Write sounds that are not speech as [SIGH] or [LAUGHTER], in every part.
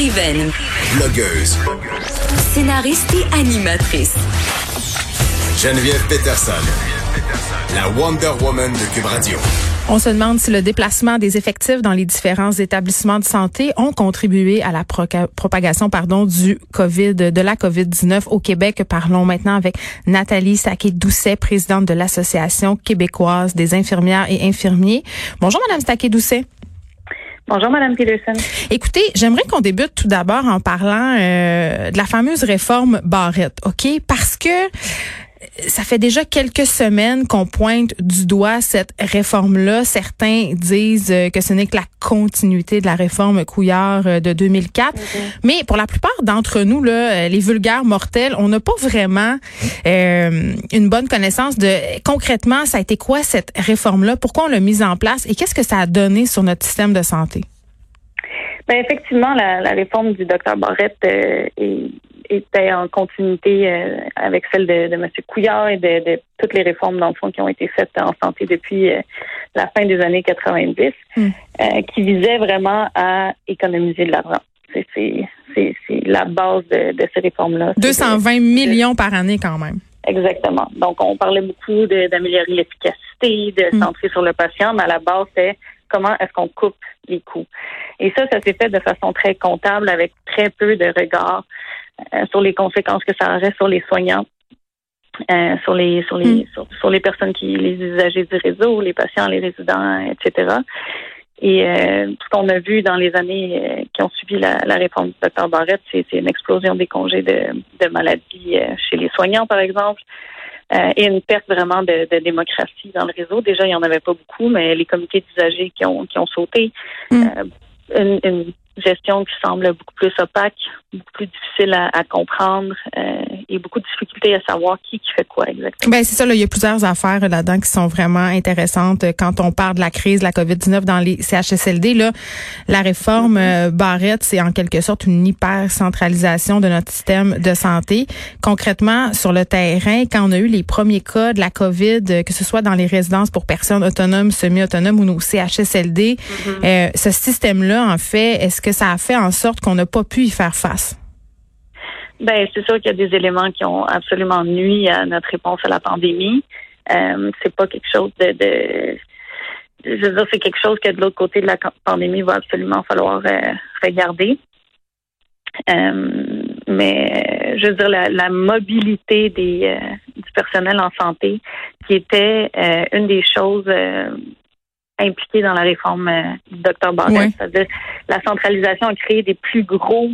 Écrivaine, Blogueuse. scénariste et animatrice. Geneviève Peterson. La Wonder Woman de Cube Radio. On se demande si le déplacement des effectifs dans les différents établissements de santé ont contribué à la propagation pardon du Covid de la Covid-19 au Québec. Parlons maintenant avec Nathalie Saquet-Doucet, présidente de l'Association québécoise des infirmières et infirmiers. Bonjour madame Saquet-Doucet. Bonjour, Madame Peterson. Écoutez, j'aimerais qu'on débute tout d'abord en parlant euh, de la fameuse réforme Barrette, OK? Parce que ça fait déjà quelques semaines qu'on pointe du doigt cette réforme-là. Certains disent euh, que ce n'est que la continuité de la réforme Couillard euh, de 2004. Mais pour la plupart d'entre nous, là, euh, les vulgaires mortels, on n'a pas vraiment euh, une bonne connaissance de concrètement, ça a été quoi cette réforme-là? Pourquoi on l'a mise en place? Et qu'est-ce que ça a donné sur notre système de santé? Ben, effectivement, la, la réforme du docteur Barrette euh, est- était en continuité euh, avec celle de, de M. Couillard et de, de toutes les réformes, dans le fond, qui ont été faites en santé depuis euh, la fin des années 90, Mm. euh, qui visaient vraiment à économiser de l'argent. C'est- la base de, de ces réformes-là. C'est de- 220 millions par année quand même. Exactement. Donc, on parlait beaucoup d'améliorer l'efficacité, de Mm. centrer sur le patient, mais à la base, c'est comment est-ce qu'on coupe les coûts. Et ça, ça s'est fait de façon très comptable, avec très peu de regard sur les conséquences que ça aurait sur les soignants, euh, sur les sur les Mm. sur, sur les personnes qui les usagers du réseau, les patients, les résidents, etc. Et euh, ce qu'on a vu dans les années euh, qui ont suivi la, la réforme du docteur Barrette, c'est une explosion des congés de, de maladie euh, chez les soignants, par exemple, euh, et une perte vraiment de, de démocratie dans le réseau. Déjà, il n'y en avait pas beaucoup, mais les comités d'usagers qui ont, qui ont sauté, Mm. euh, une, une gestion qui semble beaucoup plus opaque, beaucoup plus difficile à, comprendre euh, et beaucoup de difficultés à savoir qui qui fait quoi exactement. Ben c'est ça, là, il y a plusieurs affaires là-dedans qui sont vraiment intéressantes quand on parle de la crise de la COVID-19 dans les CHSLD. Là, la réforme euh, Barrette, c'est en quelque sorte une hyper centralisation de notre système de santé. Concrètement, sur le terrain, quand on a eu les premiers cas de la COVID, euh, que ce soit dans les résidences pour personnes autonomes, semi-autonomes ou nos CHSLD, euh, ce système-là, en fait, est-ce que ça a fait en sorte qu'on n'a pas pu y faire face? Ben, c'est sûr qu'il y a des éléments qui ont absolument nui à notre réponse à la pandémie. Euh, c'est pas quelque chose de, de je veux dire, c'est quelque chose que de l'autre côté de la pandémie va absolument falloir euh, regarder. Euh, mais je veux dire, la, la mobilité des, euh, du personnel en santé, qui était euh, une des choses euh, impliquées dans la réforme euh, du docteur Barrett, c'est-à-dire la centralisation a créé des plus gros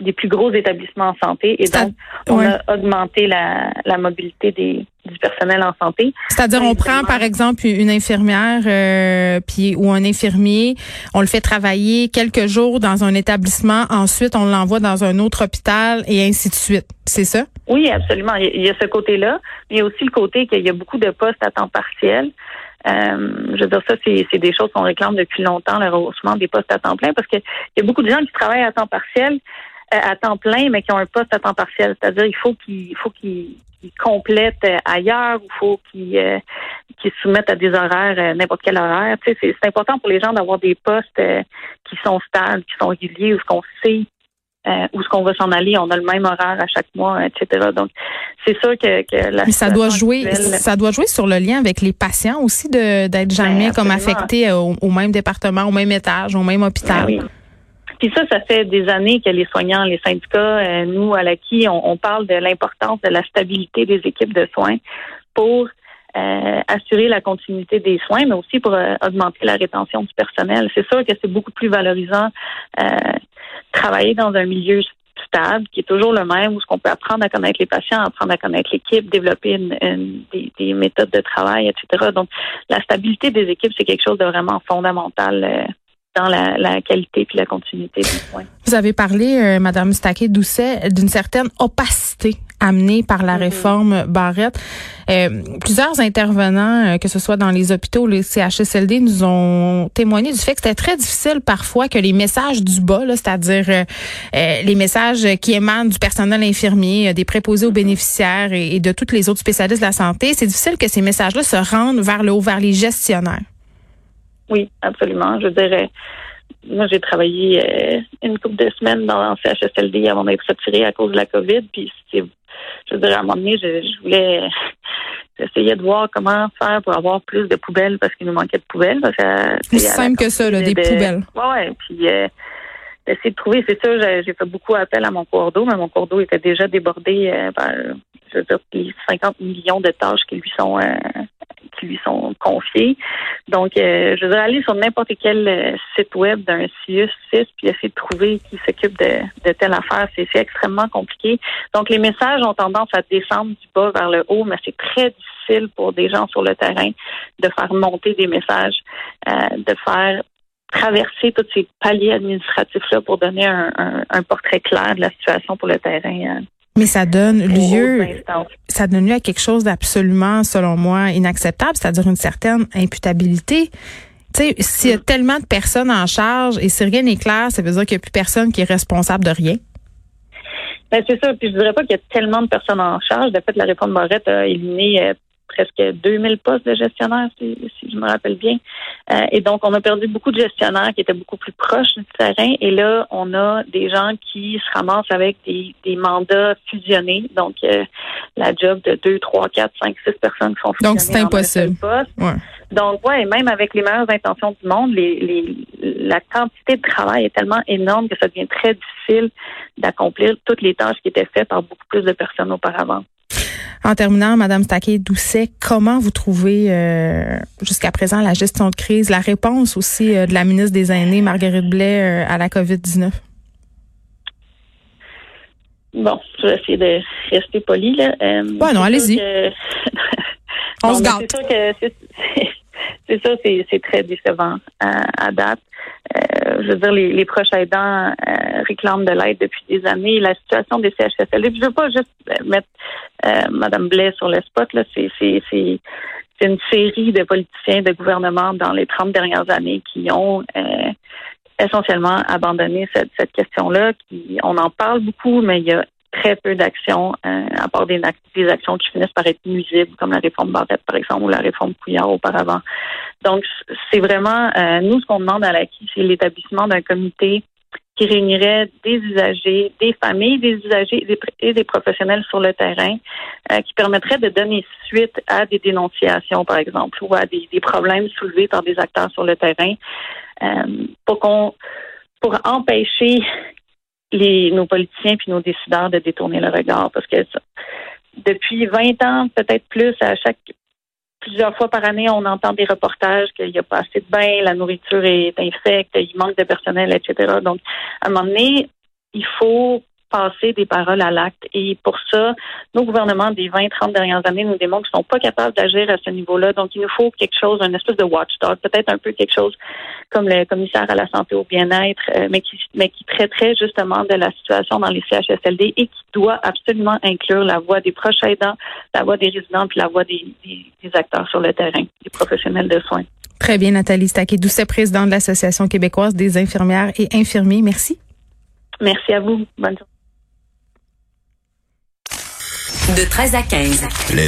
des plus gros établissements en santé et donc on ouais. a augmenté la, la mobilité des, du personnel en santé. C'est-à-dire, on prend par exemple une infirmière euh, puis ou un infirmier, on le fait travailler quelques jours dans un établissement, ensuite on l'envoie dans un autre hôpital et ainsi de suite. C'est ça? Oui, absolument. Il y a- ce côté-là, mais il y a aussi le côté qu'il y a beaucoup de postes à temps partiel. Euh, je veux dire, ça, c'est c'est des choses qu'on réclame depuis longtemps, le rehaussement des postes à temps plein, parce qu'il y a beaucoup de gens qui travaillent à temps partiel, à temps plein, mais qui ont un poste à temps partiel. C'est-à-dire, il faut qu'ils il faut qu'ils complètent euh, ailleurs, il faut qu'ils euh, soumettent à des horaires, euh, n'importe quel horaire. Tu sais, c'est important pour les gens d'avoir des postes euh, qui sont stables, qui sont réguliers, où ce qu'on sait euh, où est-ce qu'on va s'en aller, on a le même horaire à chaque mois, etc. Donc, c'est sûr que, que la Mais ça doit jouer actuelle- ça doit jouer sur le lien avec les patients aussi de d'être jamais comme affectés au, au même département, au même étage, au même hôpital. Ben oui. Puis ça, ça fait des années que les soignants, les syndicats, euh, nous, à l'ACI, on, on parle de l'importance de la stabilité des équipes de soins pour euh, assurer la continuité des soins, mais aussi pour euh, augmenter la rétention du personnel. C'est sûr que c'est beaucoup plus valorisant euh, travailler dans un milieu stable, qui est toujours le même, où ce qu'on peut apprendre à connaître les patients, apprendre à connaître l'équipe, développer une- une- des, des méthodes de travail, etc. Donc, la stabilité des équipes, c'est quelque chose de vraiment fondamental dans la, la qualité puis la continuité des soins. Vous avez parlé, euh, Madame Staquet-Doucet, d'une certaine opacité amenée par la Mhm. réforme Barrette. Euh, plusieurs intervenants, euh, que ce soit dans les hôpitaux ou les CHSLD, nous ont témoigné du fait que c'était très difficile parfois que les messages du bas, c'est-à-dire euh, euh, les messages qui émanent du personnel infirmier, euh, des préposés aux bénéficiaires et, et de tous les autres spécialistes de la santé, c'est difficile que ces messages-là se rendent vers le haut, vers les gestionnaires. Oui, absolument. Je dirais, moi, j'ai travaillé euh, une couple de semaines dans le CHSLD avant d'être retirée à cause de la COVID. Puis, je dirais, à un moment donné, je, je voulais, [LAUGHS] j'essayais de voir comment faire pour avoir plus de poubelles parce qu'il nous manquait de poubelles. Parce que, Aussi c'est la simple que ça, là, des de- poubelles. Ouais, ouais. Puis, euh, d'essayer de trouver, c'est sûr, j'ai, j'ai fait beaucoup appel à mon cours d'eau, mais mon cours d'eau était déjà débordé euh, par, je veux dire, les 50 millions de tâches qui lui sont, euh, qui lui sont confiées. Donc, euh, je dire, aller sur n'importe quel euh, site web d'un CIUS 6 puis essayer de trouver qui s'occupe de, de telle affaire, c'est, extrêmement compliqué. Donc, les messages ont tendance à descendre du bas vers le haut, mais c'est très difficile pour des gens sur le terrain de faire monter des messages, euh, de faire traverser tous ces paliers administratifs-là pour donner un, un- un portrait clair de la situation pour le terrain. Mais ça donne lieu ça donne lieu à quelque chose d'absolument, selon moi, inacceptable, c'est-à-dire une certaine imputabilité. Tu sais, s'il y a tellement de personnes en charge et si rien n'est clair, ça veut dire qu'il n'y a plus personne qui est responsable de rien. Ben, c'est ça. Puis je dirais pas qu'il y a tellement de personnes en charge. De fait, la réforme Barrette a éliminé euh, presque 2000 postes de gestionnaires, si, si je me rappelle bien. Euh, et donc, on a perdu beaucoup de gestionnaires qui étaient beaucoup plus proches du terrain. Et là, on a des gens qui se ramassent avec des, des mandats fusionnés. Donc, euh, la job de 2, 3, 4, 5, 6 personnes qui sont fusionnées. Donc, c'est impossible. poste. Ouais. Donc, ouais, même avec les meilleures intentions du monde, les, les, la quantité de travail est tellement énorme que ça devient très difficile d'accomplir toutes les tâches qui étaient faites par beaucoup plus de personnes auparavant. En terminant, Madame Staquet-Doucet, comment vous trouvez euh, jusqu'à présent la gestion de crise, la réponse aussi euh, de la ministre des Aînés, Marguerite Blais, euh, à la COVID-19? Bon, je vais essayer de rester poli, là. Euh, Ouais, non, allez-y. que- [LAUGHS] On se gâte. C'est sûr que [LAUGHS] c'est, très décevant à, à date. Euh, je veux dire, les, les proches aidants euh, réclament de l'aide depuis des années. La situation des CHSLD, puis je veux pas juste euh, mettre euh, Madame Blais sur le spot, là. C'est, c'est, c'est, c'est une série de politiciens, de gouvernements dans les 30 dernières années qui ont euh, essentiellement abandonné cette, cette question-là. On en parle beaucoup, mais il y a très peu d'actions, euh, à part des, des actions qui finissent par être nuisibles, comme la réforme Barrette, par exemple, ou la réforme Couillard auparavant. Donc, c'est vraiment, euh, nous, ce qu'on demande à l'acquis, c'est l'établissement d'un comité qui réunirait des usagers, des familles des usagers et des, et des professionnels sur le terrain, euh, qui permettrait de donner suite à des dénonciations, par exemple, ou à des, des problèmes soulevés par des acteurs sur le terrain, euh, pour qu'on pour empêcher les, nos politiciens puis nos décideurs de détourner le regard. Parce que ça- depuis 20 ans, peut-être plus, à chaque plusieurs fois par année, on entend des reportages qu'il n'y a pas assez de bains, la nourriture est infecte, il manque de personnel, etc. Donc, à un moment donné, il faut passer des paroles à l'acte. Et pour ça, nos gouvernements des 20-30 dernières années nous démontrent qu'ils ne sont pas capables d'agir à ce niveau-là. Donc, il nous faut quelque chose, une espèce de watchdog, peut-être un peu quelque chose comme le commissaire à la santé au bien-être, euh, mais qui mais qui traiterait justement de la situation dans les CHSLD et qui doit absolument inclure la voix des proches aidants, la voix des résidents, puis la voix des, des, des acteurs sur le terrain, des professionnels de soins. Très bien, Nathalie Staquet-Doucet, présidente de l'Association québécoise des infirmières et infirmiers. Merci. Merci à vous. Bonne journée. De 13 à 15.